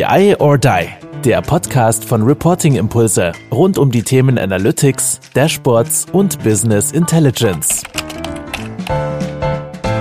BI or Die, der Podcast von Reporting Impulse rund um die Themen Analytics, Dashboards und Business Intelligence.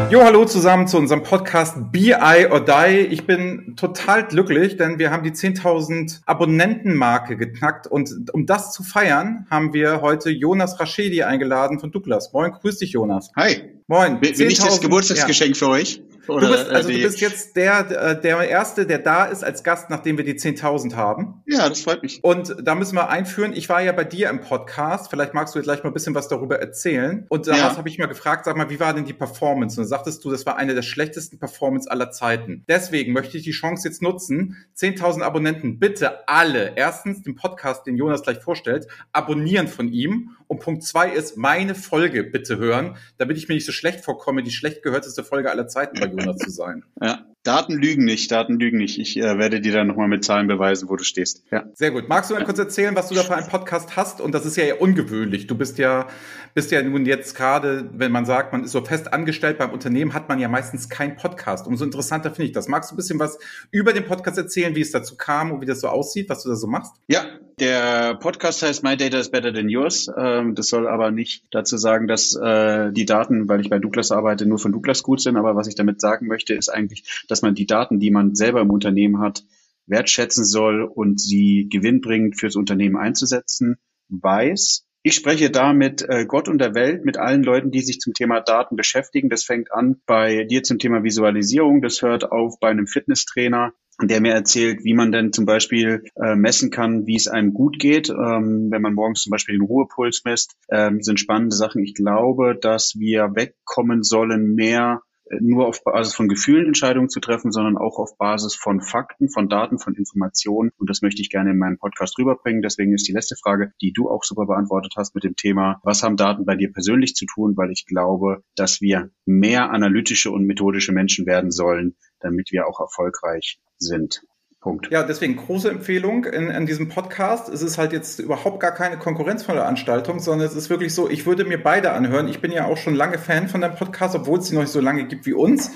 Jo, hallo zusammen zu unserem Podcast BI or Die. Ich bin total glücklich, denn wir haben die 10.000 Abonnentenmarke geknackt und um das zu feiern, haben wir heute Jonas Raschedi eingeladen von Douglas. Moin, grüß dich, Jonas. Hi. Moin. Bin ich das Geburtstagsgeschenk ja. für euch? Oder du bist, also du bist jetzt der, äh, der Erste, der da ist als Gast, nachdem wir die 10.000 haben. Ja, das freut mich. Und da müssen wir einführen, ich war ja bei dir im Podcast, vielleicht magst du gleich mal ein bisschen was darüber erzählen. Und da ja. habe ich mal gefragt, sag mal, wie war denn die Performance? Und dann sagtest du, das war eine der schlechtesten Performance aller Zeiten. Deswegen möchte ich die Chance jetzt nutzen, 10.000 Abonnenten, bitte alle, erstens den Podcast, den Jonas gleich vorstellt, abonnieren von ihm. Und Punkt zwei ist, meine Folge bitte hören, damit ich mir nicht so schlecht vorkomme, die schlecht gehörteste Folge aller Zeiten bei Jonas zu sein. Ja. Daten lügen nicht, Daten lügen nicht. Ich äh, werde dir dann nochmal mit Zahlen beweisen, wo du stehst. Ja. Sehr gut. Magst du mal kurz erzählen, was du da für einen Podcast hast? Und das ist ja eher ungewöhnlich. Du bist ja, bist ja nun jetzt gerade, wenn man sagt, man ist so fest angestellt beim Unternehmen, hat man ja meistens keinen Podcast. Umso interessanter finde ich das. Magst du ein bisschen was über den Podcast erzählen, wie es dazu kam und wie das so aussieht, was du da so machst? Ja, der Podcast heißt My Data is Better Than Yours. Ähm, das soll aber nicht dazu sagen, dass äh, die Daten, weil ich bei Douglas arbeite, nur von Douglas gut sind. Aber was ich damit sagen möchte, ist eigentlich, dass man die Daten, die man selber im Unternehmen hat, wertschätzen soll und sie gewinnbringend fürs Unternehmen einzusetzen, weiß. Ich spreche da mit äh, Gott und der Welt, mit allen Leuten, die sich zum Thema Daten beschäftigen. Das fängt an bei dir zum Thema Visualisierung, das hört auf bei einem Fitnesstrainer, der mir erzählt, wie man denn zum Beispiel äh, messen kann, wie es einem gut geht, ähm, wenn man morgens zum Beispiel den Ruhepuls misst, ähm, sind spannende Sachen. Ich glaube, dass wir wegkommen sollen, mehr nur auf Basis von Gefühlen Entscheidungen zu treffen, sondern auch auf Basis von Fakten, von Daten, von Informationen. Und das möchte ich gerne in meinem Podcast rüberbringen. Deswegen ist die letzte Frage, die du auch super beantwortet hast mit dem Thema, was haben Daten bei dir persönlich zu tun? Weil ich glaube, dass wir mehr analytische und methodische Menschen werden sollen, damit wir auch erfolgreich sind. Punkt. Ja, deswegen große Empfehlung in, in diesem Podcast. Es ist halt jetzt überhaupt gar keine Konkurrenzveranstaltung, sondern es ist wirklich so, ich würde mir beide anhören. Ich bin ja auch schon lange Fan von dem Podcast, obwohl es sie noch nicht so lange gibt wie uns.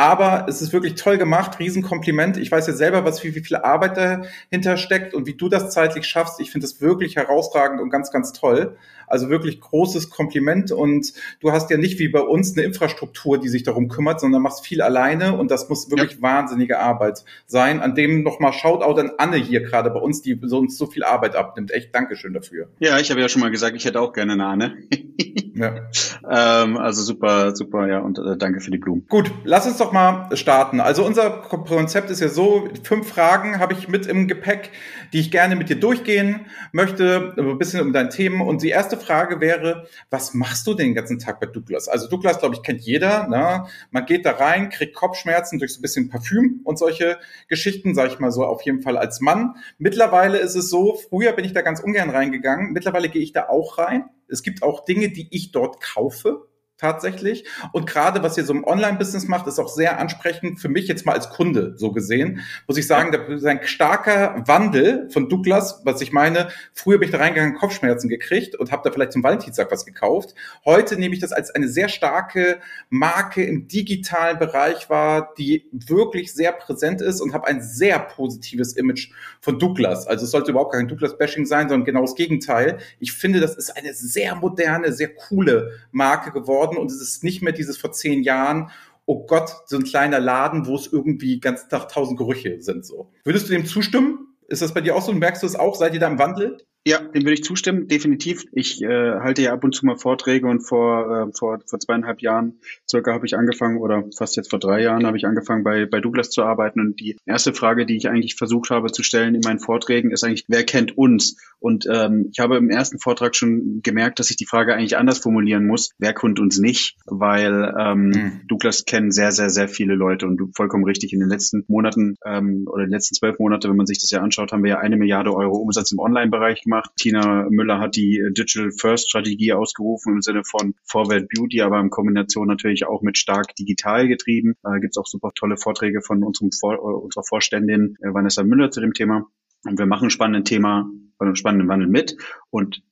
Aber es ist wirklich toll gemacht, Riesenkompliment. Ich weiß ja selber, was wie, wie viel Arbeit dahinter steckt und wie du das zeitlich schaffst. Ich finde es wirklich herausragend und ganz, ganz toll. Also wirklich großes Kompliment und du hast ja nicht wie bei uns eine Infrastruktur, die sich darum kümmert, sondern machst viel alleine und das muss wirklich ja. wahnsinnige Arbeit sein. An dem nochmal Shoutout an Anne hier gerade bei uns, die uns so viel Arbeit abnimmt. Echt Dankeschön dafür. Ja, ich habe ja schon mal gesagt, ich hätte auch gerne eine Anne. ja. ähm, also super, super, ja, und äh, danke für die Blumen. Gut, lass uns doch mal starten. Also unser Konzept ist ja so, fünf Fragen habe ich mit im Gepäck, die ich gerne mit dir durchgehen möchte, ein bisschen um dein Themen. Und die erste Frage wäre, was machst du den ganzen Tag bei Douglas? Also Douglas, glaube ich, kennt jeder. Ne? Man geht da rein, kriegt Kopfschmerzen durch so ein bisschen Parfüm und solche Geschichten, sage ich mal so, auf jeden Fall als Mann. Mittlerweile ist es so, früher bin ich da ganz ungern reingegangen. Mittlerweile gehe ich da auch rein. Es gibt auch Dinge, die ich dort kaufe tatsächlich. Und gerade was ihr so im Online-Business macht, ist auch sehr ansprechend für mich jetzt mal als Kunde so gesehen. Muss ich sagen, da ist ein starker Wandel von Douglas, was ich meine. Früher bin ich da reingegangen, Kopfschmerzen gekriegt und habe da vielleicht zum Valentinstag was gekauft. Heute nehme ich das als eine sehr starke Marke im digitalen Bereich wahr, die wirklich sehr präsent ist und habe ein sehr positives Image von Douglas. Also es sollte überhaupt kein Douglas-Bashing sein, sondern genau das Gegenteil. Ich finde, das ist eine sehr moderne, sehr coole Marke geworden geworden und es ist nicht mehr dieses vor zehn Jahren, oh Gott, so ein kleiner Laden, wo es irgendwie ganz Tag tausend Gerüche sind. So. Würdest du dem zustimmen? Ist das bei dir auch so? Merkst du es auch? Seid ihr da im Wandel? Ja, dem würde ich zustimmen, definitiv. Ich äh, halte ja ab und zu mal Vorträge und vor, äh, vor, vor zweieinhalb Jahren circa habe ich angefangen, oder fast jetzt vor drei Jahren habe ich angefangen, bei, bei Douglas zu arbeiten. Und die erste Frage, die ich eigentlich versucht habe zu stellen in meinen Vorträgen, ist eigentlich, wer kennt uns? Und ähm, ich habe im ersten Vortrag schon gemerkt, dass ich die Frage eigentlich anders formulieren muss, wer kennt uns nicht? Weil ähm, mhm. Douglas kennen sehr, sehr, sehr viele Leute und du vollkommen richtig, in den letzten Monaten ähm, oder den letzten zwölf Monate, wenn man sich das ja anschaut, haben wir ja eine Milliarde Euro Umsatz im Online-Bereich gemacht. Tina Müller hat die äh, Digital First Strategie ausgerufen im Sinne von Forward Beauty, aber in Kombination natürlich auch mit stark digital getrieben. Da gibt es auch super tolle Vorträge von unserem Vor äh, unserer Vorständin äh, Vanessa Müller zu dem Thema. Und wir machen ein spannendes Thema, einen spannenden Wandel mit. Und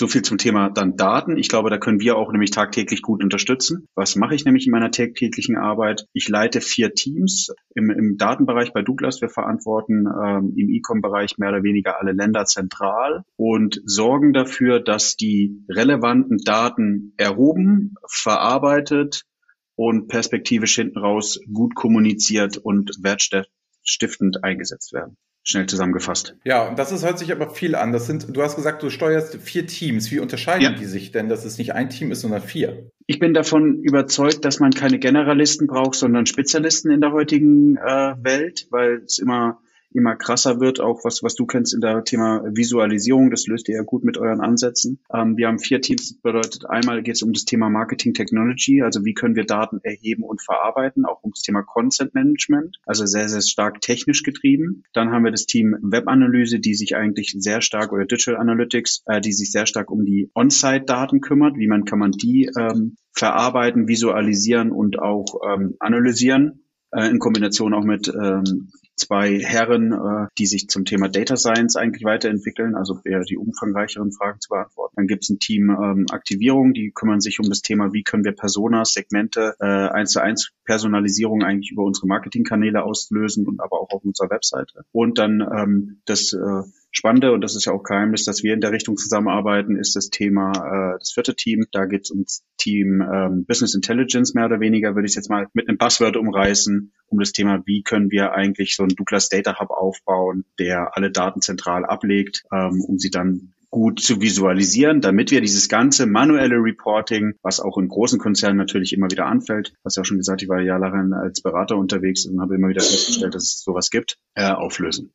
So viel zum Thema dann Daten. Ich glaube, da können wir auch nämlich tagtäglich gut unterstützen. Was mache ich nämlich in meiner tagtäglichen Arbeit? Ich leite vier Teams im, im Datenbereich bei Douglas. Wir verantworten ähm, im E-Com-Bereich mehr oder weniger alle Länder zentral und sorgen dafür, dass die relevanten Daten erhoben, verarbeitet und perspektivisch hinten raus gut kommuniziert und wertstiftend eingesetzt werden schnell zusammengefasst. Ja, und das ist, hört sich aber viel an. Das sind, du hast gesagt, du steuerst vier Teams. Wie unterscheiden ja. die sich denn, dass es nicht ein Team ist, sondern vier? Ich bin davon überzeugt, dass man keine Generalisten braucht, sondern Spezialisten in der heutigen äh, Welt, weil es immer immer krasser wird, auch was, was du kennst in der Thema Visualisierung, das löst ihr ja gut mit euren Ansätzen. Ähm, wir haben vier Teams, das bedeutet einmal geht es um das Thema Marketing Technology, also wie können wir Daten erheben und verarbeiten, auch um das Thema Content Management, also sehr, sehr stark technisch getrieben. Dann haben wir das Team Webanalyse, die sich eigentlich sehr stark, oder Digital Analytics, äh, die sich sehr stark um die On-Site-Daten kümmert, wie man kann man die ähm, verarbeiten, visualisieren und auch ähm, analysieren äh, in Kombination auch mit ähm, zwei Herren, äh, die sich zum Thema Data Science eigentlich weiterentwickeln, also eher die umfangreicheren Fragen zu beantworten. Dann gibt es ein Team ähm, Aktivierung, die kümmern sich um das Thema, wie können wir Personas, Segmente, äh, eins zu eins Personalisierung eigentlich über unsere Marketingkanäle auslösen und aber auch auf unserer Webseite. Und dann ähm, das äh, Spannende, und das ist ja auch Geheimnis, dass wir in der Richtung zusammenarbeiten, ist das Thema äh, das vierte Team. Da geht es ums Team ähm, Business Intelligence mehr oder weniger, würde ich jetzt mal mit einem Buzzword umreißen, um das Thema, wie können wir eigentlich so einen Douglas Data Hub aufbauen, der alle Daten zentral ablegt, ähm, um sie dann gut zu visualisieren, damit wir dieses ganze manuelle Reporting, was auch in großen Konzernen natürlich immer wieder anfällt, was ja auch schon gesagt, ich war jahrelang als Berater unterwegs und habe immer wieder festgestellt, dass es sowas gibt, äh, auflösen.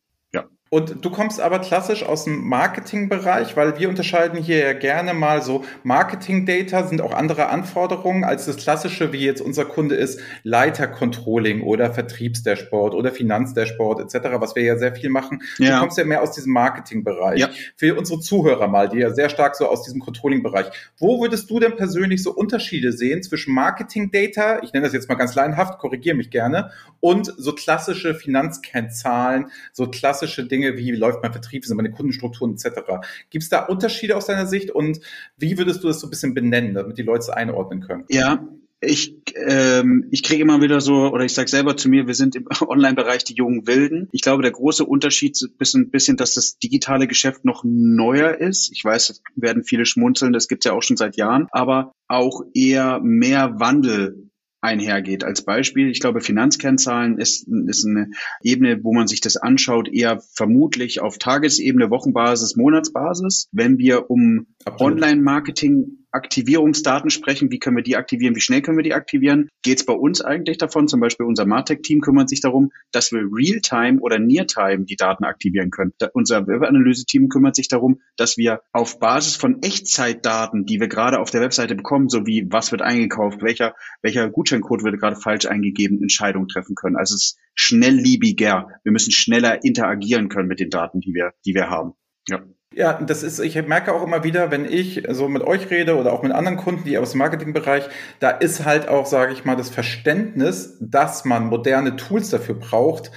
Und du kommst aber klassisch aus dem Marketingbereich, weil wir unterscheiden hier ja gerne mal so Marketing-Data sind auch andere Anforderungen als das klassische, wie jetzt unser Kunde ist, Leiter-Controlling oder Vertriebsdashboard oder Finanzdashboard etc., was wir ja sehr viel machen. Ja. Du kommst ja mehr aus diesem Marketing-Bereich. Ja. Für unsere Zuhörer mal, die ja sehr stark so aus diesem Controlling-Bereich. Wo würdest du denn persönlich so Unterschiede sehen zwischen Marketing-Data, ich nenne das jetzt mal ganz leinhaft, korrigiere mich gerne, und so klassische Finanzkennzahlen, so klassische Dinge, Dinge wie, läuft mein Vertrieb, wie sind meine Kundenstrukturen etc. Gibt es da Unterschiede aus deiner Sicht und wie würdest du das so ein bisschen benennen, damit die Leute es einordnen können? Ja, ich, ähm, ich kriege immer wieder so, oder ich sage selber zu mir, wir sind im Online-Bereich die jungen Wilden. Ich glaube, der große Unterschied ist ein bisschen, dass das digitale Geschäft noch neuer ist. Ich weiß, es werden viele schmunzeln, das gibt es ja auch schon seit Jahren, aber auch eher mehr Wandel einhergeht. Als Beispiel, ich glaube, Finanzkennzahlen ist, ist eine Ebene, wo man sich das anschaut, eher vermutlich auf Tagesebene, Wochenbasis, Monatsbasis. Wenn wir um Online-Marketing Aktivierungsdaten sprechen, wie können wir die aktivieren, wie schnell können wir die aktivieren, geht es bei uns eigentlich davon, zum Beispiel unser Martech-Team kümmert sich darum, dass wir Real-Time oder Near-Time die Daten aktivieren können. Da, unser Webanalyse-Team kümmert sich darum, dass wir auf Basis von Echtzeitdaten, die wir gerade auf der Webseite bekommen, sowie was wird eingekauft, welcher, welcher Gutscheincode wird gerade falsch eingegeben, Entscheidungen treffen können. Also es ist schnellliebiger. Wir müssen schneller interagieren können mit den Daten, die wir, die wir haben. Ja. Ja, das ist, ich merke auch immer wieder, wenn ich so mit euch rede oder auch mit anderen Kunden, die aus dem Marketingbereich, da ist halt auch, sage ich mal, das Verständnis, dass man moderne Tools dafür braucht,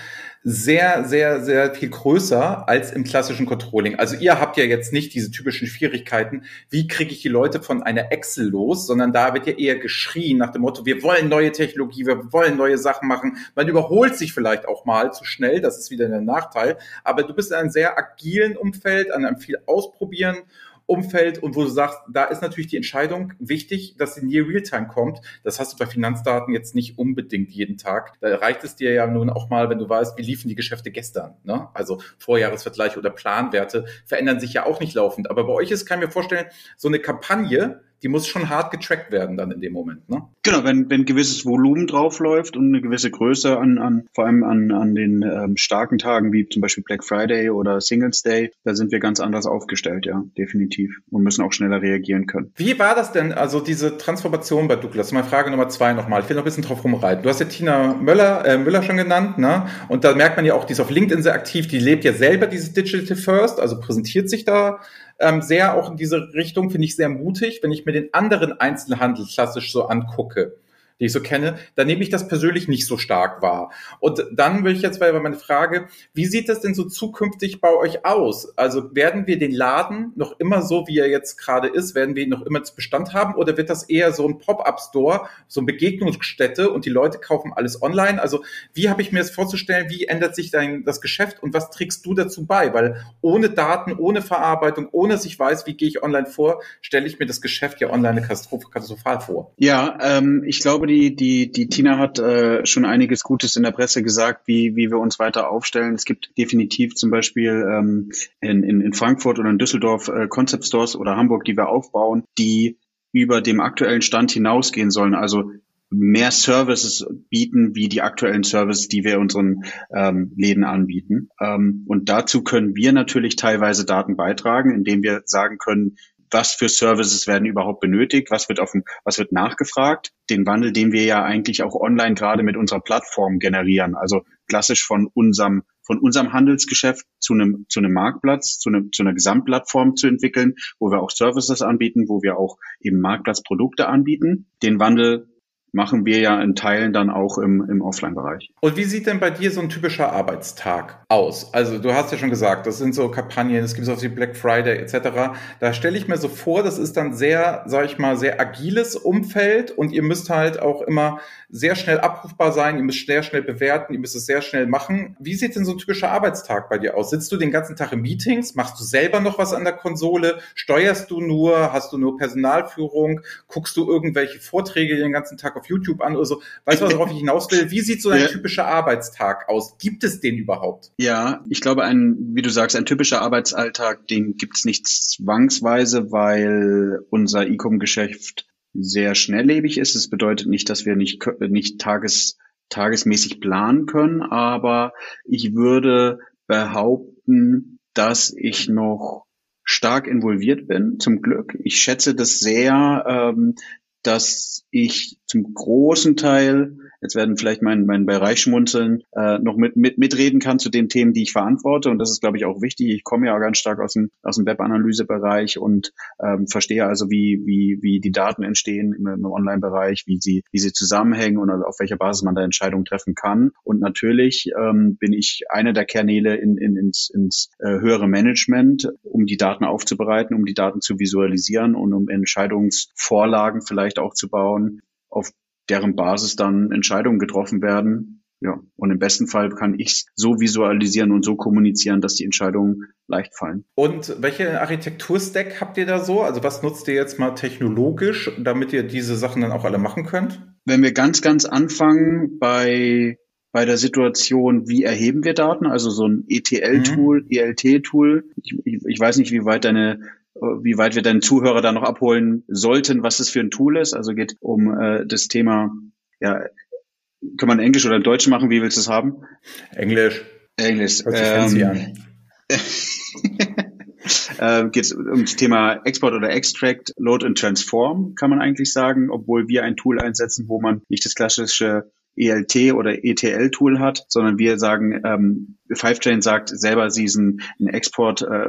sehr, sehr, sehr viel größer als im klassischen Controlling. Also ihr habt ja jetzt nicht diese typischen Schwierigkeiten, wie kriege ich die Leute von einer Excel los, sondern da wird ja eher geschrien nach dem Motto, wir wollen neue Technologie, wir wollen neue Sachen machen. Man überholt sich vielleicht auch mal zu schnell, das ist wieder ein Nachteil. Aber du bist in einem sehr agilen Umfeld, an einem viel Ausprobieren Umfeld und wo du sagst, da ist natürlich die Entscheidung wichtig, dass sie near Realtime kommt. Das hast du bei Finanzdaten jetzt nicht unbedingt jeden Tag. Da reicht es dir ja nun auch mal, wenn du weißt, wie liefen die Geschäfte gestern. Ne? Also Vorjahresvergleich oder Planwerte verändern sich ja auch nicht laufend. Aber bei euch ist, kann ich mir vorstellen, so eine Kampagne, die muss schon hart getrackt werden dann in dem Moment. Ne? Genau, wenn, wenn gewisses Volumen draufläuft und eine gewisse Größe an, an vor allem an, an den ähm, starken Tagen wie zum Beispiel Black Friday oder Singles Day, da sind wir ganz anders aufgestellt, ja, definitiv und müssen auch schneller reagieren können. Wie war das denn, also diese Transformation bei Douglas? Meine Frage Nummer zwei nochmal. Ich will noch ein bisschen drauf rumreiten. Du hast ja Tina Möller, äh, Müller schon genannt, ne? Und da merkt man ja auch, die ist auf LinkedIn sehr aktiv, die lebt ja selber dieses Digital First, also präsentiert sich da ähm, sehr auch in diese Richtung, finde ich sehr mutig, wenn ich mir den anderen Einzelhandel klassisch so angucke. Die ich so kenne, da nehme ich das persönlich nicht so stark wahr. Und dann will ich jetzt mal meine Frage, wie sieht das denn so zukünftig bei euch aus? Also werden wir den Laden noch immer so, wie er jetzt gerade ist, werden wir ihn noch immer zu Bestand haben oder wird das eher so ein Pop-up-Store, so eine Begegnungsstätte und die Leute kaufen alles online? Also wie habe ich mir das vorzustellen, wie ändert sich dein, das Geschäft und was trägst du dazu bei? Weil ohne Daten, ohne Verarbeitung, ohne dass ich weiß, wie gehe ich online vor, stelle ich mir das Geschäft ja online katastrophal vor. Ja, ähm, ich glaube, die, die, die Tina hat äh, schon einiges Gutes in der Presse gesagt, wie, wie wir uns weiter aufstellen. Es gibt definitiv zum Beispiel ähm, in, in, in Frankfurt oder in Düsseldorf äh, Concept Stores oder Hamburg, die wir aufbauen, die über dem aktuellen Stand hinausgehen sollen. Also mehr Services bieten, wie die aktuellen Services, die wir unseren ähm, Läden anbieten. Ähm, und dazu können wir natürlich teilweise Daten beitragen, indem wir sagen können, was für Services werden überhaupt benötigt, was wird auf dem, was wird nachgefragt, den Wandel, den wir ja eigentlich auch online gerade mit unserer Plattform generieren, also klassisch von unserem von unserem Handelsgeschäft zu einem zu einem Marktplatz, zu, einem, zu einer Gesamtplattform zu entwickeln, wo wir auch Services anbieten, wo wir auch eben Marktplatzprodukte anbieten. Den Wandel machen wir ja in Teilen dann auch im, im Offline-Bereich. Und wie sieht denn bei dir so ein typischer Arbeitstag aus? Also du hast ja schon gesagt, das sind so Kampagnen, es gibt so wie Black Friday etc. Da stelle ich mir so vor, das ist dann sehr, sage ich mal, sehr agiles Umfeld und ihr müsst halt auch immer sehr schnell abrufbar sein, ihr müsst sehr schnell bewerten, ihr müsst es sehr schnell machen. Wie sieht denn so ein typischer Arbeitstag bei dir aus? Sitzt du den ganzen Tag in Meetings? Machst du selber noch was an der Konsole? Steuerst du nur? Hast du nur Personalführung? Guckst du irgendwelche Vorträge den ganzen Tag auf YouTube an oder so. Weißt du, worauf ich hinaus will? Wie sieht so ein ja. typischer Arbeitstag aus? Gibt es den überhaupt? Ja, ich glaube, ein, wie du sagst, ein typischer Arbeitsalltag, den gibt es nicht zwangsweise, weil unser E-Com-Geschäft sehr schnelllebig ist. Das bedeutet nicht, dass wir nicht, nicht tages, tagesmäßig planen können, aber ich würde behaupten, dass ich noch stark involviert bin, zum Glück. Ich schätze das sehr, ähm, dass ich zum großen Teil jetzt werden vielleicht mein, mein Bereich schmunzeln, äh, noch mit, mit, mitreden kann zu den Themen, die ich verantworte. Und das ist, glaube ich, auch wichtig. Ich komme ja ganz stark aus dem, aus dem Webanalysebereich und ähm, verstehe also, wie, wie, wie die Daten entstehen im, im Online-Bereich, wie sie, wie sie zusammenhängen und auf welcher Basis man da Entscheidungen treffen kann. Und natürlich ähm, bin ich einer der Kernele in, in, ins, ins äh, höhere Management, um die Daten aufzubereiten, um die Daten zu visualisieren und um Entscheidungsvorlagen vielleicht auch zu bauen, auf deren Basis dann Entscheidungen getroffen werden. Ja, und im besten Fall kann ich so visualisieren und so kommunizieren, dass die Entscheidungen leicht fallen. Und welche Architekturstack habt ihr da so? Also was nutzt ihr jetzt mal technologisch, damit ihr diese Sachen dann auch alle machen könnt? Wenn wir ganz, ganz anfangen bei bei der Situation, wie erheben wir Daten, also so ein ETL-Tool, mhm. ELT-Tool. Ich, ich, ich, weiß nicht, wie weit deine wie weit wir deinen Zuhörer da noch abholen sollten, was es für ein Tool ist. Also geht um äh, das Thema, ja, kann man Englisch oder Deutsch machen? Wie willst du es haben? Englisch. Englisch. Hört sich fancy ähm, an. äh, geht es um das Thema Export oder Extract, Load and Transform, kann man eigentlich sagen, obwohl wir ein Tool einsetzen, wo man nicht das klassische ELT oder ETL-Tool hat, sondern wir sagen, ähm, Fivechain sagt selber, sie ist ein, ein Export äh,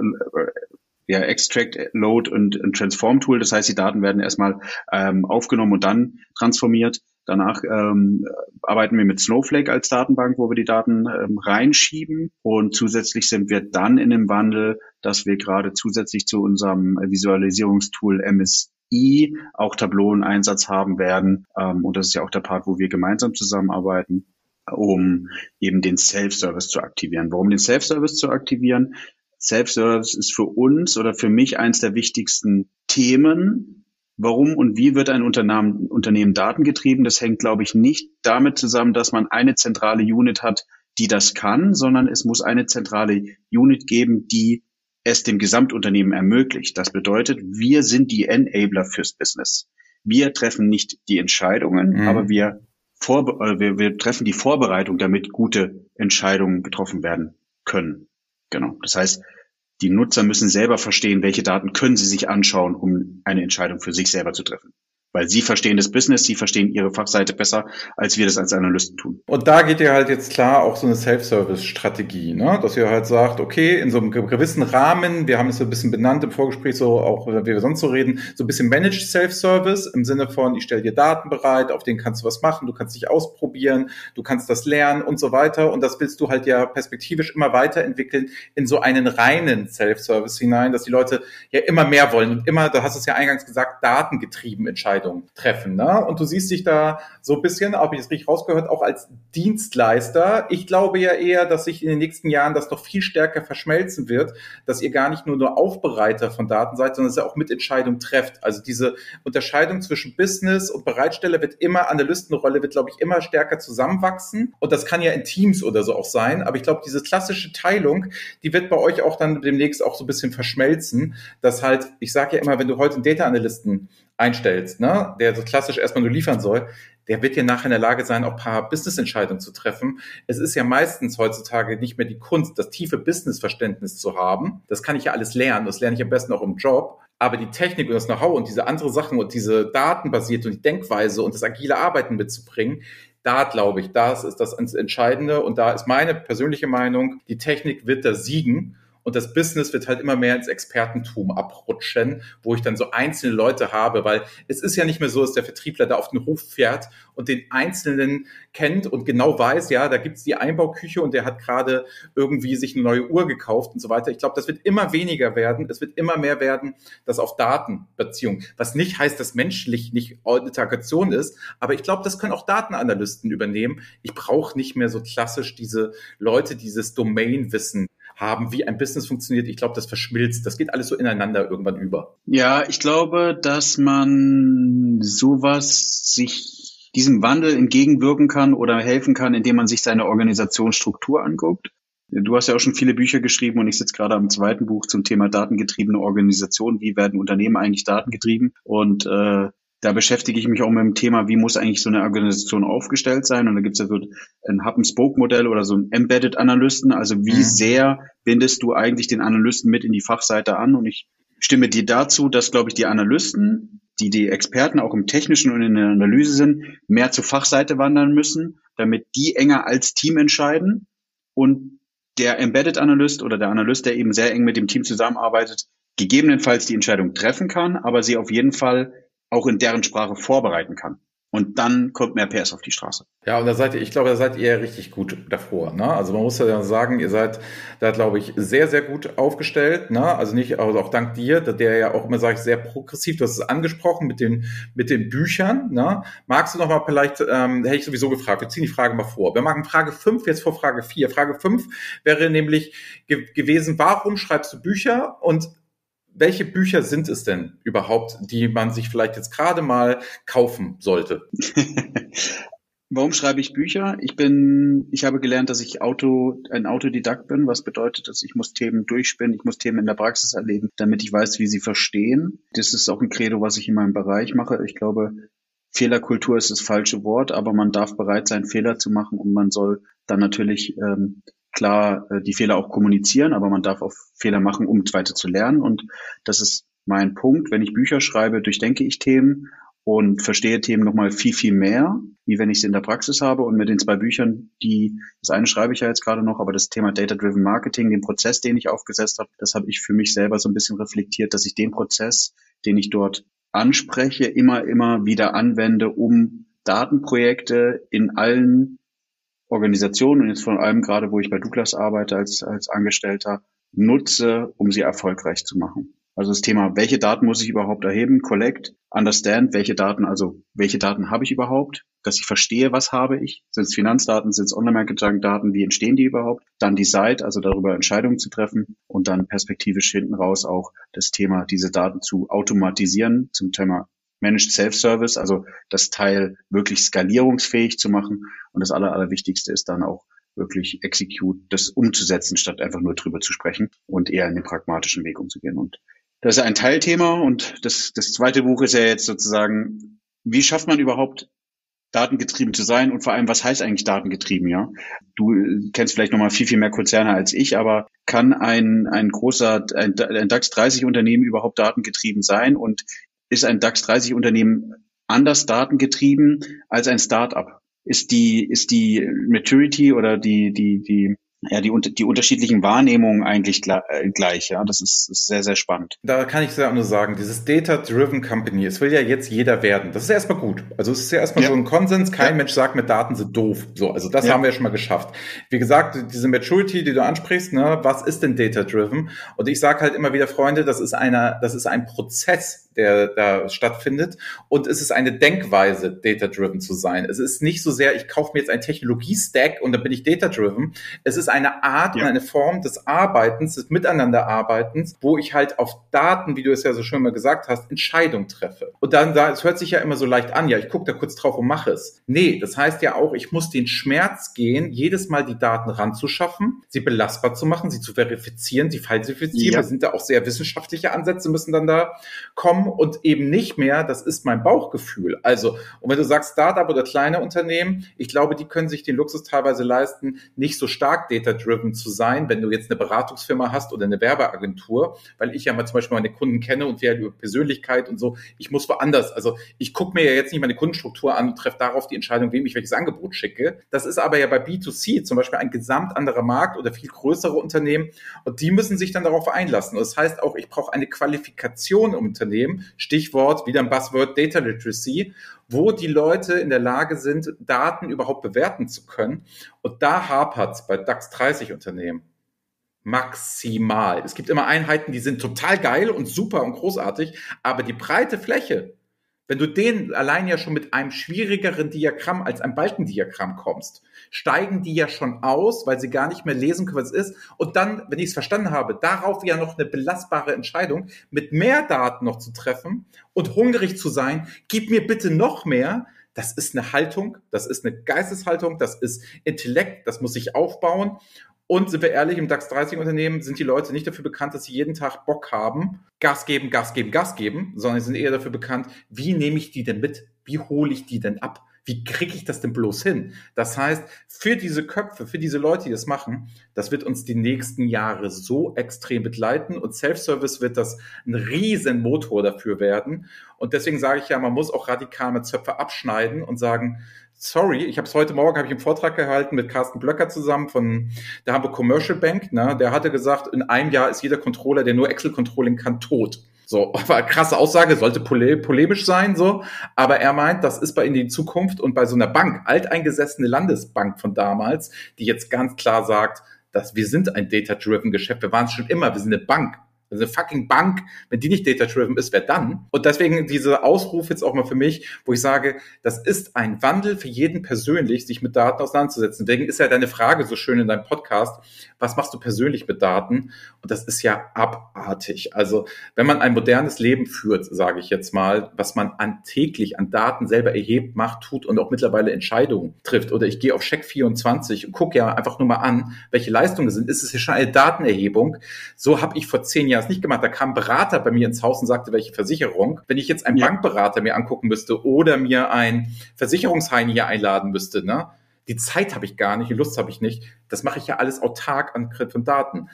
ja, Extract, Load und, und Transform Tool. Das heißt, die Daten werden erstmal ähm, aufgenommen und dann transformiert. Danach ähm, arbeiten wir mit Snowflake als Datenbank, wo wir die Daten ähm, reinschieben. Und zusätzlich sind wir dann in dem Wandel, dass wir gerade zusätzlich zu unserem Visualisierungstool MSI auch Tableau in Einsatz haben werden. Ähm, und das ist ja auch der Part, wo wir gemeinsam zusammenarbeiten um eben den Self-Service zu aktivieren. Warum den Self-Service zu aktivieren? Self-Service ist für uns oder für mich eins der wichtigsten Themen. Warum und wie wird ein Unternehmen, Unternehmen datengetrieben? Das hängt, glaube ich, nicht damit zusammen, dass man eine zentrale Unit hat, die das kann, sondern es muss eine zentrale Unit geben, die es dem Gesamtunternehmen ermöglicht. Das bedeutet, wir sind die Enabler fürs Business. Wir treffen nicht die Entscheidungen, mhm. aber wir, vor, äh, wir, wir treffen die Vorbereitung, damit gute Entscheidungen getroffen werden können. Genau. Das heißt, die Nutzer müssen selber verstehen, welche Daten können sie sich anschauen, um eine Entscheidung für sich selber zu treffen. Weil sie verstehen das Business, sie verstehen ihre Fachseite besser, als wir das als Analysten tun. Und da geht ihr halt jetzt klar auch so eine Self-Service-Strategie, ne? dass ihr halt sagt, okay, in so einem gewissen Rahmen, wir haben es so ein bisschen benannt im Vorgespräch, so auch wie wir sonst so reden, so ein bisschen Managed Self-Service im Sinne von, ich stelle dir Daten bereit, auf denen kannst du was machen, du kannst dich ausprobieren, du kannst das lernen und so weiter. Und das willst du halt ja perspektivisch immer weiterentwickeln in so einen reinen Self-Service hinein, dass die Leute ja immer mehr wollen und immer, da hast du es ja eingangs gesagt, datengetrieben entscheiden Entscheidung treffen. Ne? Und du siehst dich da so ein bisschen, habe ich es richtig rausgehört, auch als Dienstleister. Ich glaube ja eher, dass sich in den nächsten Jahren das noch viel stärker verschmelzen wird, dass ihr gar nicht nur nur Aufbereiter von Daten seid, sondern dass ihr auch Mitentscheidung trefft. Also diese Unterscheidung zwischen Business und Bereitsteller wird immer, Analystenrolle wird, glaube ich, immer stärker zusammenwachsen. Und das kann ja in Teams oder so auch sein. Aber ich glaube, diese klassische Teilung, die wird bei euch auch dann demnächst auch so ein bisschen verschmelzen, dass halt, ich sage ja immer, wenn du heute einen Data Analysten einstellst, ne, der so klassisch erstmal nur liefern soll, der wird dir nachher in der Lage sein, auch paar Business-Entscheidungen zu treffen. Es ist ja meistens heutzutage nicht mehr die Kunst, das tiefe Business-Verständnis zu haben. Das kann ich ja alles lernen. Das lerne ich am besten auch im Job. Aber die Technik und das Know-how und diese andere Sachen und diese datenbasierte und die Denkweise und das agile Arbeiten mitzubringen, da glaube ich, das ist das Entscheidende. Und da ist meine persönliche Meinung, die Technik wird da siegen. Und das Business wird halt immer mehr ins Expertentum abrutschen, wo ich dann so einzelne Leute habe, weil es ist ja nicht mehr so, dass der Vertriebler da auf den Hof fährt und den Einzelnen kennt und genau weiß, ja, da gibt's die Einbauküche und der hat gerade irgendwie sich eine neue Uhr gekauft und so weiter. Ich glaube, das wird immer weniger werden. Es wird immer mehr werden, dass auf Datenbeziehung, was nicht heißt, dass menschlich nicht Interaktion ist, aber ich glaube, das können auch Datenanalysten übernehmen. Ich brauche nicht mehr so klassisch diese Leute, dieses Domainwissen haben, wie ein Business funktioniert. Ich glaube, das verschmilzt. Das geht alles so ineinander irgendwann über. Ja, ich glaube, dass man sowas sich diesem Wandel entgegenwirken kann oder helfen kann, indem man sich seine Organisationsstruktur anguckt. Du hast ja auch schon viele Bücher geschrieben und ich sitze gerade am zweiten Buch zum Thema datengetriebene Organisation. Wie werden Unternehmen eigentlich datengetrieben? Und äh, da beschäftige ich mich auch mit dem Thema, wie muss eigentlich so eine Organisation aufgestellt sein. Und da gibt es ja so ein Hub-and-Spoke-Modell oder so ein Embedded-Analysten. Also wie mhm. sehr bindest du eigentlich den Analysten mit in die Fachseite an? Und ich stimme dir dazu, dass, glaube ich, die Analysten, die die Experten auch im Technischen und in der Analyse sind, mehr zur Fachseite wandern müssen, damit die enger als Team entscheiden und der Embedded-Analyst oder der Analyst, der eben sehr eng mit dem Team zusammenarbeitet, gegebenenfalls die Entscheidung treffen kann, aber sie auf jeden Fall auch in deren Sprache vorbereiten kann. Und dann kommt mehr PS auf die Straße. Ja, und da seid ihr, ich glaube, da seid ihr richtig gut davor. Ne? Also man muss ja sagen, ihr seid da, glaube ich, sehr, sehr gut aufgestellt. Ne? Also nicht, also auch dank dir, der ja auch immer, sage ich, sehr progressiv, du hast es angesprochen mit den, mit den Büchern. Ne? Magst du noch mal vielleicht, ähm, hätte ich sowieso gefragt, wir ziehen die Frage mal vor. Wir machen Frage 5 jetzt vor Frage 4. Frage 5 wäre nämlich ge gewesen, warum schreibst du Bücher? Und welche Bücher sind es denn überhaupt, die man sich vielleicht jetzt gerade mal kaufen sollte? Warum schreibe ich Bücher? Ich bin, ich habe gelernt, dass ich Auto, ein Autodidakt bin, was bedeutet, dass ich muss Themen durchspinnen, ich muss Themen in der Praxis erleben, damit ich weiß, wie sie verstehen. Das ist auch ein Credo, was ich in meinem Bereich mache. Ich glaube, Fehlerkultur ist das falsche Wort, aber man darf bereit sein, Fehler zu machen und man soll dann natürlich ähm, klar äh, die Fehler auch kommunizieren, aber man darf auch Fehler machen, um weiter zu lernen. Und das ist mein Punkt. Wenn ich Bücher schreibe, durchdenke ich Themen und verstehe Themen nochmal viel, viel mehr, wie wenn ich sie in der Praxis habe. Und mit den zwei Büchern, die, das eine schreibe ich ja jetzt gerade noch, aber das Thema Data-Driven Marketing, den Prozess, den ich aufgesetzt habe, das habe ich für mich selber so ein bisschen reflektiert, dass ich den Prozess, den ich dort anspreche, immer, immer wieder anwende, um Datenprojekte in allen Organisation und jetzt vor allem gerade, wo ich bei Douglas arbeite als, als Angestellter, nutze, um sie erfolgreich zu machen. Also das Thema, welche Daten muss ich überhaupt erheben, collect, understand, welche Daten, also welche Daten habe ich überhaupt, dass ich verstehe, was habe ich, sind es Finanzdaten, sind es Online-Marketing-Daten, wie entstehen die überhaupt, dann Decide, also darüber Entscheidungen zu treffen und dann perspektivisch hinten raus auch das Thema, diese Daten zu automatisieren zum Thema Managed Self-Service, also das Teil wirklich skalierungsfähig zu machen. Und das Aller, Allerwichtigste ist dann auch wirklich Execute, das umzusetzen, statt einfach nur drüber zu sprechen und eher in den pragmatischen Weg umzugehen. Und das ist ein Teilthema. Und das, das zweite Buch ist ja jetzt sozusagen, wie schafft man überhaupt datengetrieben zu sein und vor allem, was heißt eigentlich datengetrieben, ja? Du kennst vielleicht nochmal viel, viel mehr Konzerne als ich, aber kann ein, ein großer, ein, ein DAX 30 Unternehmen überhaupt datengetrieben sein und ist ein DAX 30 Unternehmen anders datengetrieben als ein Startup? Ist die, ist die Maturity oder die, die, die ja, die, die unterschiedlichen Wahrnehmungen eigentlich äh, gleich. Ja, das ist, ist sehr, sehr spannend. Da kann ich sehr nur sagen, dieses Data-Driven Company, es will ja jetzt jeder werden. Das ist erstmal gut. Also es ist ja erstmal ja. so ein Konsens. Kein ja. Mensch sagt, mit Daten sind doof. So, also das ja. haben wir ja schon mal geschafft. Wie gesagt, diese Maturity, die du ansprichst, ne, was ist denn Data-Driven? Und ich sage halt immer wieder, Freunde, das ist einer, das ist ein Prozess, der da stattfindet. Und es ist eine Denkweise, data-driven zu sein. Es ist nicht so sehr, ich kaufe mir jetzt einen Technologie-Stack und dann bin ich data-driven. Es ist eine Art ja. und eine Form des Arbeitens, des Miteinanderarbeitens, wo ich halt auf Daten, wie du es ja so schön mal gesagt hast, Entscheidungen treffe. Und dann, es hört sich ja immer so leicht an, ja, ich gucke da kurz drauf und mache es. Nee, das heißt ja auch, ich muss den Schmerz gehen, jedes Mal die Daten ranzuschaffen, sie belastbar zu machen, sie zu verifizieren, sie falsifizieren. Ja. Da sind da auch sehr wissenschaftliche Ansätze müssen dann da kommen und eben nicht mehr, das ist mein Bauchgefühl. Also, und wenn du sagst Startup oder kleine Unternehmen, ich glaube, die können sich den Luxus teilweise leisten, nicht so stark data-driven zu sein, wenn du jetzt eine Beratungsfirma hast oder eine Werbeagentur, weil ich ja mal zum Beispiel meine Kunden kenne und wir über Persönlichkeit und so, ich muss woanders, also ich gucke mir ja jetzt nicht meine Kundenstruktur an und treffe darauf die Entscheidung, wem ich welches Angebot schicke. Das ist aber ja bei B2C zum Beispiel ein gesamt anderer Markt oder viel größere Unternehmen und die müssen sich dann darauf einlassen. Und das heißt auch, ich brauche eine Qualifikation im Unternehmen, Stichwort, wieder ein Buzzword Data Literacy, wo die Leute in der Lage sind, Daten überhaupt bewerten zu können. Und da hapert es bei DAX 30 Unternehmen maximal. Es gibt immer Einheiten, die sind total geil und super und großartig, aber die breite Fläche, wenn du den allein ja schon mit einem schwierigeren Diagramm als ein Balkendiagramm kommst, steigen die ja schon aus, weil sie gar nicht mehr lesen können, was es ist. Und dann, wenn ich es verstanden habe, darauf ja noch eine belastbare Entscheidung mit mehr Daten noch zu treffen und hungrig zu sein, gib mir bitte noch mehr. Das ist eine Haltung, das ist eine Geisteshaltung, das ist Intellekt, das muss sich aufbauen. Und sind wir ehrlich, im DAX 30 Unternehmen sind die Leute nicht dafür bekannt, dass sie jeden Tag Bock haben, Gas geben, Gas geben, Gas geben, sondern sie sind eher dafür bekannt, wie nehme ich die denn mit? Wie hole ich die denn ab? Wie kriege ich das denn bloß hin? Das heißt, für diese Köpfe, für diese Leute, die das machen, das wird uns die nächsten Jahre so extrem begleiten und Self-Service wird das ein riesen Motor dafür werden. Und deswegen sage ich ja, man muss auch radikal mit Zöpfe abschneiden und sagen, sorry, ich habe es heute Morgen, habe ich einen Vortrag gehalten mit Carsten Blöcker zusammen von der Hamburg Commercial Bank. Ne? Der hatte gesagt, in einem Jahr ist jeder Controller, der nur Excel-Controlling kann, tot. So, war krasse Aussage, sollte pole polemisch sein, so. Aber er meint, das ist bei ihnen die Zukunft und bei so einer Bank, alteingesessene Landesbank von damals, die jetzt ganz klar sagt, dass wir sind ein data-driven Geschäft. Wir waren es schon immer. Wir sind eine Bank. Eine fucking Bank, wenn die nicht data-driven ist, wer dann? Und deswegen diese Ausruf jetzt auch mal für mich, wo ich sage, das ist ein Wandel für jeden persönlich, sich mit Daten auseinanderzusetzen. Deswegen ist ja deine Frage so schön in deinem Podcast, was machst du persönlich mit Daten? Und das ist ja abartig. Also wenn man ein modernes Leben führt, sage ich jetzt mal, was man an täglich an Daten selber erhebt, macht, tut und auch mittlerweile Entscheidungen trifft. Oder ich gehe auf Check24 und gucke ja einfach nur mal an, welche Leistungen sind. Ist es hier schon eine Datenerhebung? So habe ich vor zehn Jahren es nicht gemacht. Da kam ein Berater bei mir ins Haus und sagte, welche Versicherung. Wenn ich jetzt einen ja. Bankberater mir angucken müsste oder mir ein Versicherungshain hier einladen müsste, ne? Die Zeit habe ich gar nicht, die Lust habe ich nicht. Das mache ich ja alles autark an von Daten.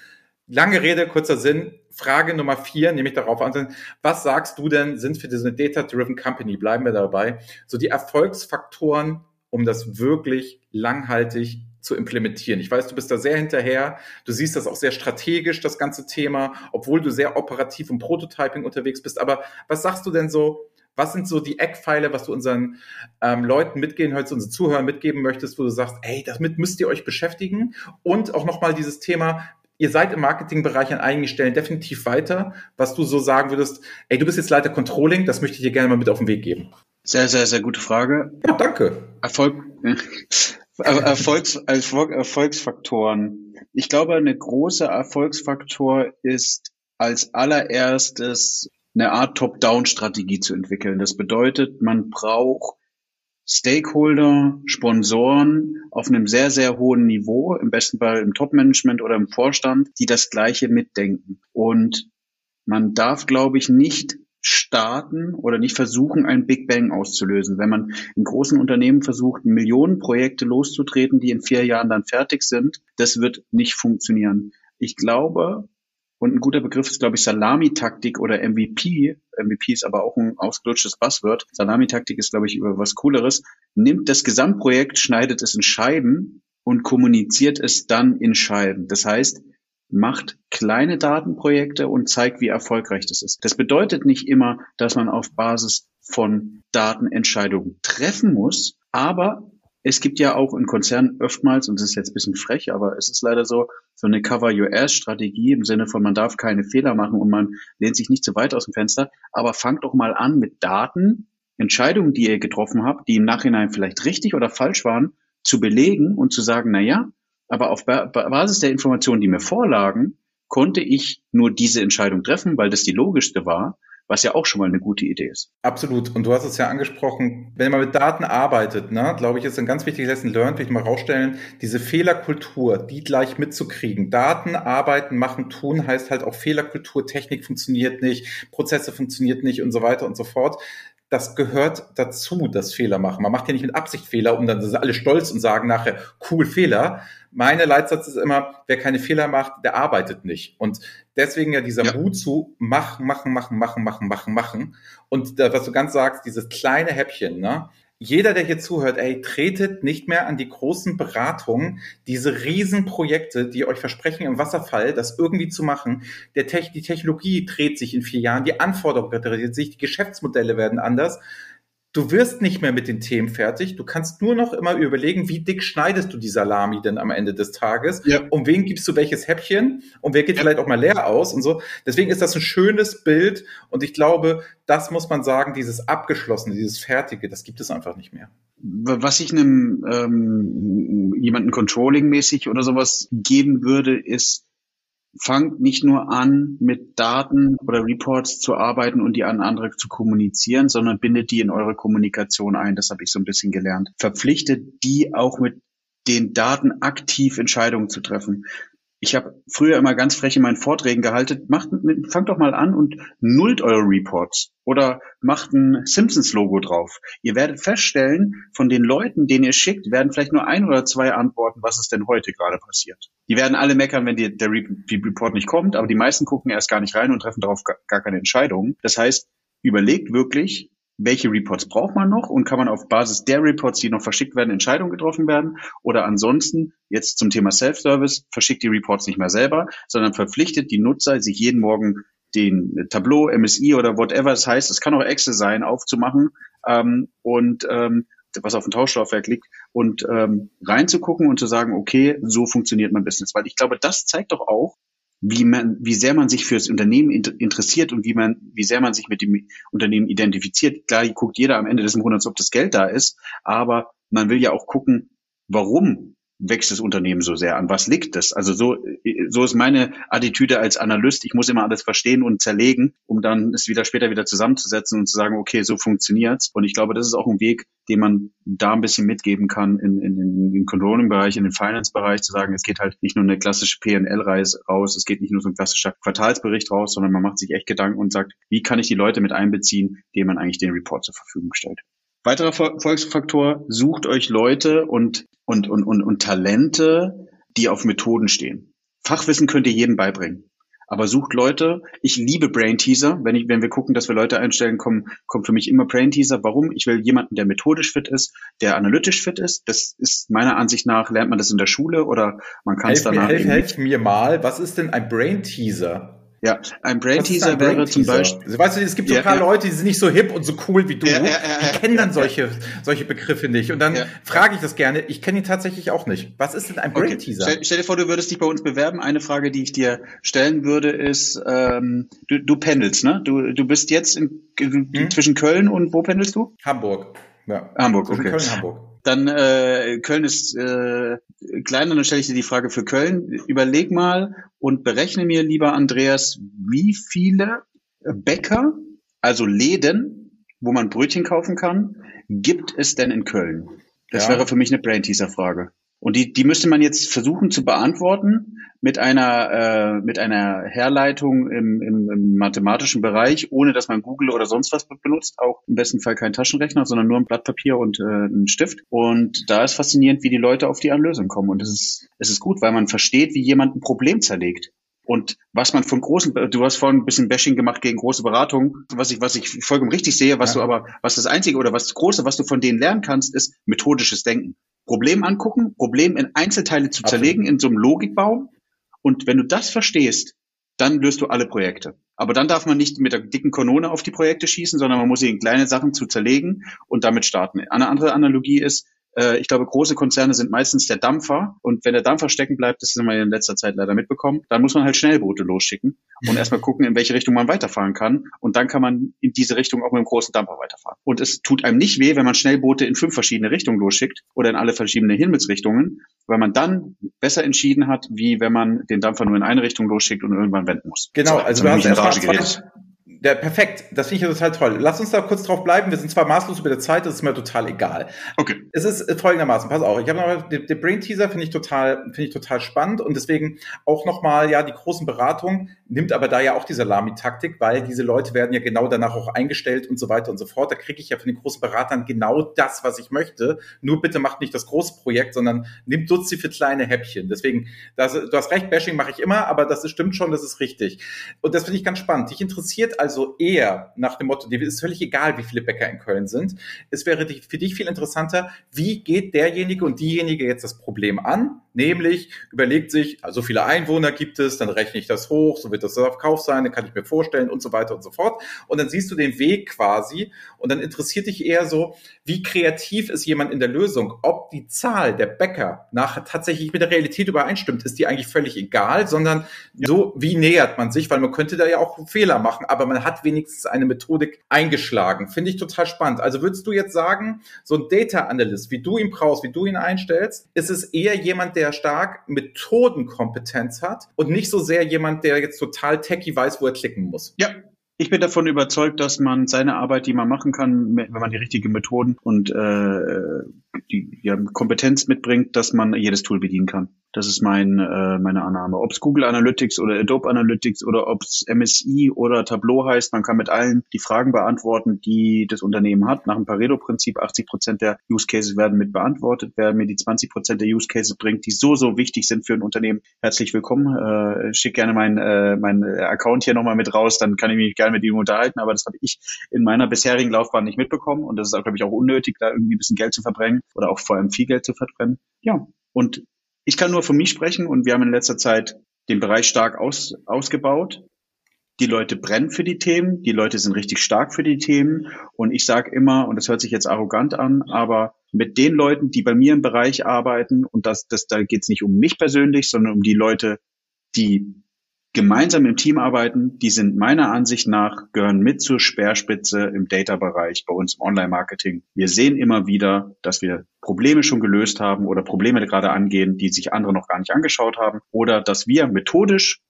Lange Rede, kurzer Sinn. Frage Nummer vier, nämlich darauf an, was sagst du denn, sind für diese Data-Driven Company, bleiben wir dabei, so die Erfolgsfaktoren, um das wirklich langhaltig zu implementieren. Ich weiß, du bist da sehr hinterher. Du siehst das auch sehr strategisch, das ganze Thema, obwohl du sehr operativ im Prototyping unterwegs bist. Aber was sagst du denn so? Was sind so die Eckpfeile, was du unseren ähm, Leuten mitgehen, heute unseren Zuhörern mitgeben möchtest, wo du sagst, ey, damit müsst ihr euch beschäftigen? Und auch nochmal dieses Thema, ihr seid im Marketingbereich an einigen Stellen definitiv weiter, was du so sagen würdest, ey, du bist jetzt Leiter Controlling, das möchte ich dir gerne mal mit auf den Weg geben. Sehr, sehr, sehr gute Frage. Ja, danke. Erfolg, Erfolgs, Erfolg, Erfolgsfaktoren. Ich glaube, eine große Erfolgsfaktor ist als allererstes eine Art Top-Down-Strategie zu entwickeln. Das bedeutet, man braucht Stakeholder, Sponsoren auf einem sehr, sehr hohen Niveau, im besten Fall im Top-Management oder im Vorstand, die das Gleiche mitdenken. Und man darf, glaube ich, nicht starten oder nicht versuchen, ein Big Bang auszulösen. Wenn man in großen Unternehmen versucht, Millionen Projekte loszutreten, die in vier Jahren dann fertig sind, das wird nicht funktionieren. Ich glaube, Und ein guter Begriff ist, glaube ich, Salami-Taktik oder MVP. MVP ist aber auch ein ausgelutschtes Buzzword. Salami-Taktik ist, glaube ich, über was Cooleres. Nimmt das Gesamtprojekt, schneidet es in Scheiben und kommuniziert es dann in Scheiben. Das heißt, macht kleine Datenprojekte und zeigt, wie erfolgreich das ist. Das bedeutet nicht immer, dass man auf Basis von Daten Entscheidungen treffen muss, aber es gibt ja auch in Konzernen oftmals, und das ist jetzt ein bisschen frech, aber es ist leider so, so eine Cover-Your-Ass-Strategie im Sinne von, man darf keine Fehler machen und man lehnt sich nicht zu weit aus dem Fenster, aber fangt doch mal an mit Daten, Entscheidungen, die ihr getroffen habt, die im Nachhinein vielleicht richtig oder falsch waren, zu belegen und zu sagen, na ja, aber auf Basis der Informationen, die mir vorlagen, konnte ich nur diese Entscheidung treffen, weil das die logischste war was ja auch schon mal eine gute Idee ist. Absolut. Und du hast es ja angesprochen, wenn man mit Daten arbeitet, ne, glaube ich, ist ein ganz wichtiges Lesson learned, will ich mal rausstellen, diese Fehlerkultur, die gleich mitzukriegen. Daten, arbeiten, machen, tun heißt halt auch Fehlerkultur, Technik funktioniert nicht, Prozesse funktioniert nicht und so weiter und so fort das gehört dazu, das Fehler machen. Man macht ja nicht mit Absicht Fehler, um dann sind alle stolz und sagen nachher, cool Fehler. Meine Leitsatz ist immer, wer keine Fehler macht, der arbeitet nicht. Und deswegen ja dieser ja. Mut zu machen, machen, machen, machen, machen, machen, machen. Und das, was du ganz sagst, dieses kleine Häppchen, ne? Jeder, der hier zuhört, ey, tretet nicht mehr an die großen Beratungen, diese Riesenprojekte, die euch versprechen, im Wasserfall das irgendwie zu machen. Der Te die Technologie dreht sich in vier Jahren, die Anforderungen drehen sich, die Geschäftsmodelle werden anders. Du wirst nicht mehr mit den Themen fertig. Du kannst nur noch immer überlegen, wie dick schneidest du die Salami denn am Ende des Tages? Ja. Um wen gibst du welches Häppchen? Und wer geht ja. vielleicht auch mal leer aus und so? Deswegen ist das ein schönes Bild. Und ich glaube, das muss man sagen, dieses Abgeschlossene, dieses Fertige, das gibt es einfach nicht mehr. Was ich einem ähm, jemanden Controlling-mäßig oder sowas geben würde, ist fangt nicht nur an, mit Daten oder Reports zu arbeiten und die an andere zu kommunizieren, sondern bindet die in eure Kommunikation ein. Das habe ich so ein bisschen gelernt. Verpflichtet die auch mit den Daten aktiv Entscheidungen zu treffen ich habe früher immer ganz frech in meinen Vorträgen gehalten, macht, fangt doch mal an und nullt eure Reports oder macht ein Simpsons-Logo drauf. Ihr werdet feststellen, von den Leuten, denen ihr schickt, werden vielleicht nur ein oder zwei antworten, was ist denn heute gerade passiert. Die werden alle meckern, wenn die, der Report nicht kommt, aber die meisten gucken erst gar nicht rein und treffen darauf gar keine Entscheidungen. Das heißt, überlegt wirklich, welche Reports braucht man noch und kann man auf Basis der Reports, die noch verschickt werden, Entscheidungen getroffen werden? Oder ansonsten, jetzt zum Thema Self-Service, verschickt die Reports nicht mehr selber, sondern verpflichtet die Nutzer, sich jeden Morgen den Tableau, MSI oder whatever es heißt, es kann auch Excel sein, aufzumachen ähm, und ähm, was auf dem Tauschlaufwerk liegt und ähm, reinzugucken und zu sagen, okay, so funktioniert mein Business. Weil ich glaube, das zeigt doch auch, wie man, wie sehr man sich für das Unternehmen interessiert und wie man, wie sehr man sich mit dem Unternehmen identifiziert. Klar, guckt jeder am Ende des Monats, ob das Geld da ist, aber man will ja auch gucken, warum wächst das Unternehmen so sehr? An was liegt das? Also so, so ist meine Attitüde als Analyst. Ich muss immer alles verstehen und zerlegen, um dann es wieder später wieder zusammenzusetzen und zu sagen, okay, so funktioniert's. Und ich glaube, das ist auch ein Weg, den man da ein bisschen mitgeben kann in, in, in den Controlling-Bereich, in den Finance-Bereich, zu sagen, es geht halt nicht nur eine klassische PNL-Reise raus, es geht nicht nur so ein klassischer Quartalsbericht raus, sondern man macht sich echt Gedanken und sagt, wie kann ich die Leute mit einbeziehen, denen man eigentlich den Report zur Verfügung stellt. Weiterer Erfolgsfaktor, sucht euch Leute und, und, und, und, und Talente, die auf Methoden stehen. Fachwissen könnt ihr jedem beibringen. Aber sucht Leute. Ich liebe Brain Teaser. Wenn, ich, wenn wir gucken, dass wir Leute einstellen, kommen, kommt für mich immer Brain Teaser. Warum? Ich will jemanden, der methodisch fit ist, der analytisch fit ist. Das ist meiner Ansicht nach, lernt man das in der Schule oder man kann es danach. Helf, helf mir mal, was ist denn ein Brain Teaser? Ja, ein Brain Teaser wäre zum Beispiel. Weißt du, es gibt so ein paar ja. Leute, die sind nicht so hip und so cool wie du. Ja, die kennen dann solche, solche Begriffe nicht. Und dann frage ich das gerne. Ich kenne ihn tatsächlich auch nicht. Was ist denn ein Brain Teaser? Stell, stell, dir vor, du würdest dich bei uns bewerben. Eine Frage, die ich dir stellen würde, ist, ähm, du, du pendelst, ne? Du, du bist jetzt in, hm? zwischen Köln und wo pendelst du? Hamburg. Ja. Hamburg, okay. Köln, Hamburg. Dann äh, Köln ist äh, kleiner, dann stelle ich dir die Frage für Köln. Überleg mal und berechne mir, lieber Andreas, wie viele Bäcker, also Läden, wo man Brötchen kaufen kann, gibt es denn in Köln? Das ja. wäre für mich eine Brain-Teaser-Frage. Und die, die müsste man jetzt versuchen zu beantworten mit einer, äh, mit einer Herleitung im, im, im mathematischen Bereich, ohne dass man Google oder sonst was benutzt. Auch im besten Fall kein Taschenrechner, sondern nur ein Blatt Papier und äh, ein Stift. Und da ist faszinierend, wie die Leute auf die Lösung kommen. Und es ist, es ist gut, weil man versteht, wie jemand ein Problem zerlegt. Und was man von großen, du hast vorhin ein bisschen Bashing gemacht gegen große Beratungen, was ich, was ich vollkommen richtig sehe, was ja. du aber, was das Einzige oder was das Große, was du von denen lernen kannst, ist methodisches Denken. Problem angucken, Problem in Einzelteile zu zerlegen, Absolut. in so einem Logikbaum. Und wenn du das verstehst, dann löst du alle Projekte. Aber dann darf man nicht mit der dicken Kanone auf die Projekte schießen, sondern man muss sie in kleine Sachen zu zerlegen und damit starten. Eine andere Analogie ist, äh, ich glaube, große Konzerne sind meistens der Dampfer. Und wenn der Dampfer stecken bleibt, das haben wir in letzter Zeit leider mitbekommen, dann muss man halt Schnellboote losschicken und erstmal gucken, in welche Richtung man weiterfahren kann. Und dann kann man in diese Richtung auch mit dem großen Dampfer weiterfahren. Und es tut einem nicht weh, wenn man Schnellboote in fünf verschiedene Richtungen losschickt oder in alle verschiedenen Himmelsrichtungen, weil man dann besser entschieden hat, wie wenn man den Dampfer nur in eine Richtung losschickt und irgendwann wenden muss. Genau, also wir haben erstmal zwei, der, perfekt, das finde ich ja total toll. Lass uns da kurz drauf bleiben. Wir sind zwar maßlos über der Zeit, das ist mir total egal. Okay. Es ist folgendermaßen, pass auf, ich habe noch den, den Brain Teaser finde ich total finde ich total spannend und deswegen auch noch mal ja die großen Beratungen nimmt aber da ja auch die Salami Taktik, weil diese Leute werden ja genau danach auch eingestellt und so weiter und so fort. Da kriege ich ja von den großen Beratern genau das, was ich möchte. Nur bitte macht nicht das große Projekt, sondern nimmt Dutzi für kleine Häppchen. Deswegen das, du hast recht, Bashing mache ich immer, aber das ist, stimmt schon, das ist richtig. Und das finde ich ganz spannend. Dich interessiert also also eher nach dem Motto, dir ist völlig egal, wie viele Bäcker in Köln sind. Es wäre für dich viel interessanter, wie geht derjenige und diejenige jetzt das Problem an? Nämlich überlegt sich, also so viele Einwohner gibt es, dann rechne ich das hoch, so wird das auf Kauf sein, dann kann ich mir vorstellen und so weiter und so fort. Und dann siehst du den Weg quasi und dann interessiert dich eher so, wie kreativ ist jemand in der Lösung? Ob die Zahl der Bäcker nach tatsächlich mit der Realität übereinstimmt, ist die eigentlich völlig egal, sondern so, wie nähert man sich, weil man könnte da ja auch Fehler machen, aber man hat wenigstens eine Methodik eingeschlagen. Finde ich total spannend. Also würdest du jetzt sagen, so ein Data Analyst, wie du ihn brauchst, wie du ihn einstellst, ist es eher jemand, der stark Methodenkompetenz hat und nicht so sehr jemand, der jetzt total techy weiß, wo er klicken muss? Ja, ich bin davon überzeugt, dass man seine Arbeit, die man machen kann, wenn man die richtigen Methoden und äh, die ja, Kompetenz mitbringt, dass man jedes Tool bedienen kann. Das ist mein, äh, meine Annahme. Ob es Google Analytics oder Adobe Analytics oder ob es MSI oder Tableau heißt, man kann mit allen die Fragen beantworten, die das Unternehmen hat. Nach dem Pareto-Prinzip 80 Prozent der Use Cases werden mit beantwortet. Wer mir die 20 Prozent der Use Cases bringt, die so, so wichtig sind für ein Unternehmen, herzlich willkommen. Äh, schick gerne meinen äh, mein Account hier nochmal mit raus, dann kann ich mich gerne mit ihm unterhalten. Aber das habe ich in meiner bisherigen Laufbahn nicht mitbekommen und das ist auch, glaube ich, auch unnötig, da irgendwie ein bisschen Geld zu verbrennen oder auch vor allem viel Geld zu verbrennen. Ja, und ich kann nur von mich sprechen und wir haben in letzter Zeit den Bereich stark aus, ausgebaut. Die Leute brennen für die Themen, die Leute sind richtig stark für die Themen und ich sage immer, und das hört sich jetzt arrogant an, aber mit den Leuten, die bei mir im Bereich arbeiten, und das, das da geht es nicht um mich persönlich, sondern um die Leute, die gemeinsam im Team arbeiten, die sind meiner Ansicht nach, gehören mit zur Speerspitze im Data-Bereich bei uns im Online-Marketing. Wir sehen immer wieder, dass wir Probleme schon gelöst haben oder Probleme gerade angehen, die sich andere noch gar nicht angeschaut haben oder dass wir methodisch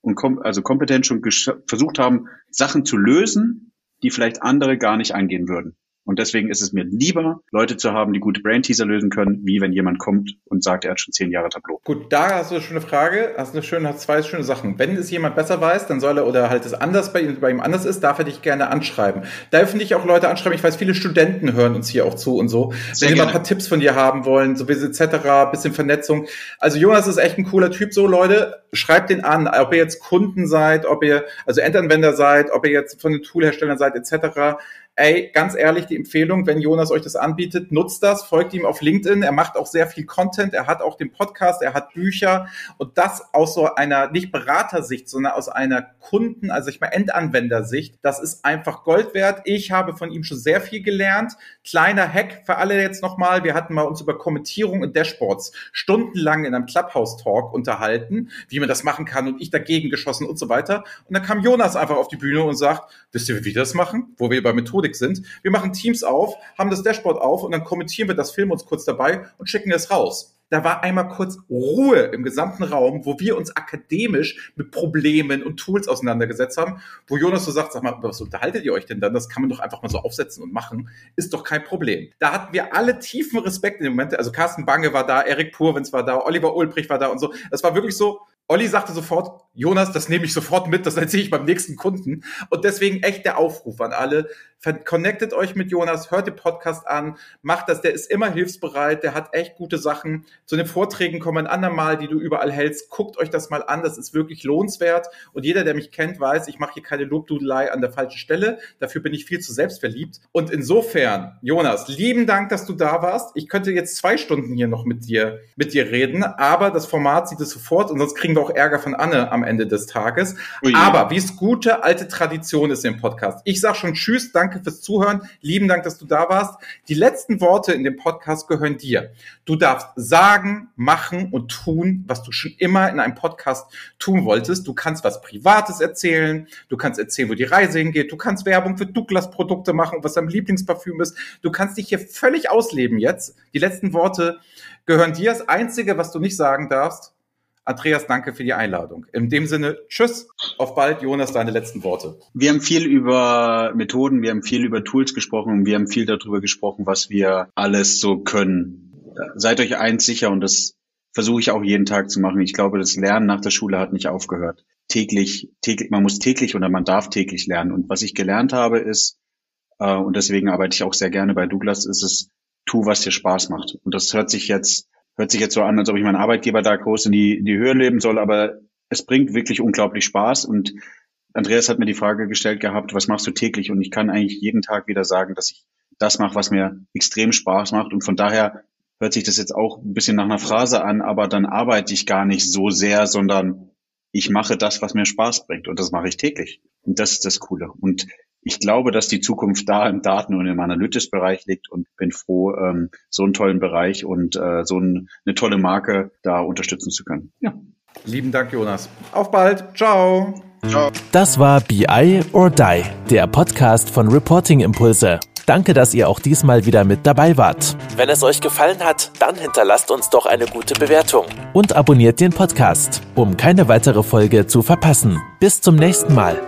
und kom also kompetent schon versucht haben, Sachen zu lösen, die vielleicht andere gar nicht angehen würden. Und deswegen ist es mir lieber, Leute zu haben, die gute Brain-Teaser lösen können, wie wenn jemand kommt und sagt, er hat schon zehn Jahre Tableau. Gut, da hast du eine schöne Frage, hast eine schöne, hast zwei schöne Sachen. Wenn es jemand besser weiß, dann soll er oder halt es anders bei ihm, bei ihm anders ist, darf er dich gerne anschreiben. Da finde ich auch Leute anschreiben. Ich weiß, viele Studenten hören uns hier auch zu und so. Sehr wenn die mal ein paar Tipps von dir haben wollen, so wie etc., bisschen Vernetzung. Also Jonas ist echt ein cooler Typ. So Leute, schreibt den an, ob ihr jetzt Kunden seid, ob ihr also Endanwender seid, ob ihr jetzt von den Toolherstellern seid etc ey, ganz ehrlich, die Empfehlung, wenn Jonas euch das anbietet, nutzt das, folgt ihm auf LinkedIn. Er macht auch sehr viel Content. Er hat auch den Podcast, er hat Bücher und das aus so einer nicht Beratersicht, sondern aus einer Kunden, also ich mal Endanwendersicht. Das ist einfach Gold wert. Ich habe von ihm schon sehr viel gelernt. Kleiner Hack für alle jetzt nochmal. Wir hatten mal uns über Kommentierung und Dashboards stundenlang in einem Clubhouse Talk unterhalten, wie man das machen kann und ich dagegen geschossen und so weiter. Und dann kam Jonas einfach auf die Bühne und sagt, wisst ihr, wie wir das machen? Wo wir bei Methode Methodik sind. Wir machen Teams auf, haben das Dashboard auf und dann kommentieren wir das, filmen uns kurz dabei und schicken es raus. Da war einmal kurz Ruhe im gesamten Raum, wo wir uns akademisch mit Problemen und Tools auseinandergesetzt haben, wo Jonas so sagt, sag mal, was unterhaltet ihr euch denn dann? Das kann man doch einfach mal so aufsetzen und machen. Ist doch kein Problem. Da hatten wir alle tiefen Respekt in dem Moment. Also Carsten Bange war da, Erik Purwins war da, Oliver Ulbrich war da und so. Das war wirklich so, Olli sagte sofort, Jonas, das nehme ich sofort mit, das erzähle ich beim nächsten Kunden. Und deswegen echt der Aufruf an alle, connectet euch mit Jonas, hört den Podcast an, macht das, der ist immer hilfsbereit, der hat echt gute Sachen. Zu den Vorträgen kommen ein andermal, die du überall hältst. Guckt euch das mal an, das ist wirklich lohnenswert. Und jeder, der mich kennt, weiß, ich mache hier keine Lobdudelei an der falschen Stelle. Dafür bin ich viel zu selbstverliebt. Und insofern, Jonas, lieben Dank, dass du da warst. Ich könnte jetzt zwei Stunden hier noch mit dir, mit dir reden, aber das Format sieht es sofort und sonst kriegen wir auch Ärger von Anne am Ende des Tages. Oh aber wie es gute alte Tradition ist im Podcast. Ich sage schon Tschüss, danke fürs Zuhören. Lieben Dank, dass du da warst. Die letzten Worte in dem Podcast gehören dir. Du darfst sagen, machen und tun, was du schon immer in einem Podcast tun wolltest. Du kannst was Privates erzählen. Du kannst erzählen, wo die Reise hingeht. Du kannst Werbung für Douglas Produkte machen, was dein Lieblingsparfüm ist. Du kannst dich hier völlig ausleben jetzt. Die letzten Worte gehören dir. Das Einzige, was du nicht sagen darfst, Andreas, danke für die Einladung. In dem Sinne, tschüss, auf bald. Jonas, deine letzten Worte. Wir haben viel über Methoden, wir haben viel über Tools gesprochen und wir haben viel darüber gesprochen, was wir alles so können. Seid euch eins sicher und das versuche ich auch jeden Tag zu machen. Ich glaube, das Lernen nach der Schule hat nicht aufgehört. Täglich, täglich, man muss täglich oder man darf täglich lernen. Und was ich gelernt habe ist, äh, und deswegen arbeite ich auch sehr gerne bei Douglas, ist es, tu, was dir Spaß macht. Und das hört sich jetzt hört sich jetzt so an, als ob ich meinen Arbeitgeber da groß in die, in die Höhe leben soll, aber es bringt wirklich unglaublich Spaß und Andreas hat mir die Frage gestellt gehabt, was machst du täglich? Und ich kann eigentlich jeden Tag wieder sagen, dass ich das mache, was mir extrem Spaß macht. Und von daher hört sich das jetzt auch ein bisschen nach einer Phrase an, aber dann arbeite ich gar nicht so sehr, sondern ich mache das, was mir Spaß bringt. Und das mache ich täglich. Und das ist das Coole. Und ich glaube, dass die Zukunft da im Daten- und im Analytics-Bereich liegt und bin froh, ähm, so einen tollen Bereich und äh, so ein, eine tolle Marke da unterstützen zu können. Ja. Lieben Dank, Jonas. Auf bald. Ciao. Ciao. Das war BI or Die, der Podcast von Reporting Impulse. Danke, dass ihr auch diesmal wieder mit dabei wart. Wenn es euch gefallen hat, dann hinterlasst uns doch eine gute Bewertung und abonniert den Podcast, um keine weitere Folge zu verpassen. Bis zum nächsten Mal.